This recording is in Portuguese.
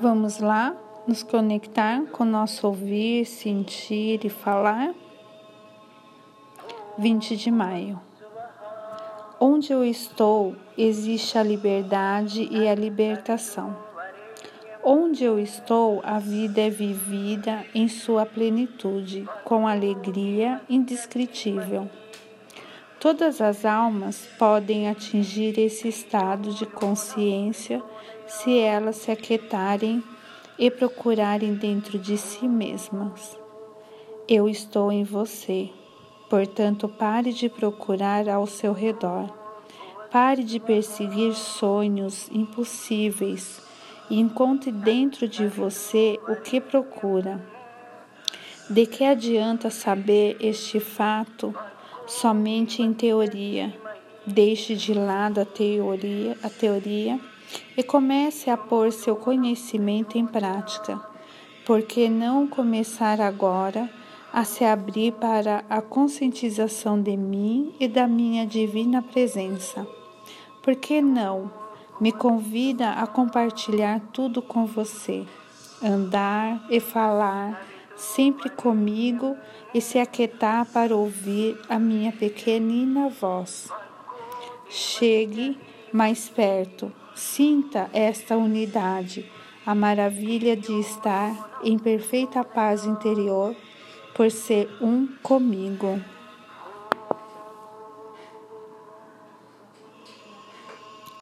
Vamos lá nos conectar com nosso ouvir, sentir e falar? 20 de maio. Onde eu estou, existe a liberdade e a libertação. Onde eu estou, a vida é vivida em sua plenitude, com alegria indescritível. Todas as almas podem atingir esse estado de consciência se elas se aquietarem e procurarem dentro de si mesmas. Eu estou em você, portanto, pare de procurar ao seu redor. Pare de perseguir sonhos impossíveis e encontre dentro de você o que procura. De que adianta saber este fato somente em teoria. Deixe de lado a teoria, a teoria e comece a pôr seu conhecimento em prática. Por que não começar agora a se abrir para a conscientização de mim e da minha divina presença? Por que não? Me convida a compartilhar tudo com você, andar e falar sempre comigo e se aquietar para ouvir a minha pequenina voz. Chegue mais perto, sinta esta unidade, a maravilha de estar em perfeita paz interior por ser um comigo.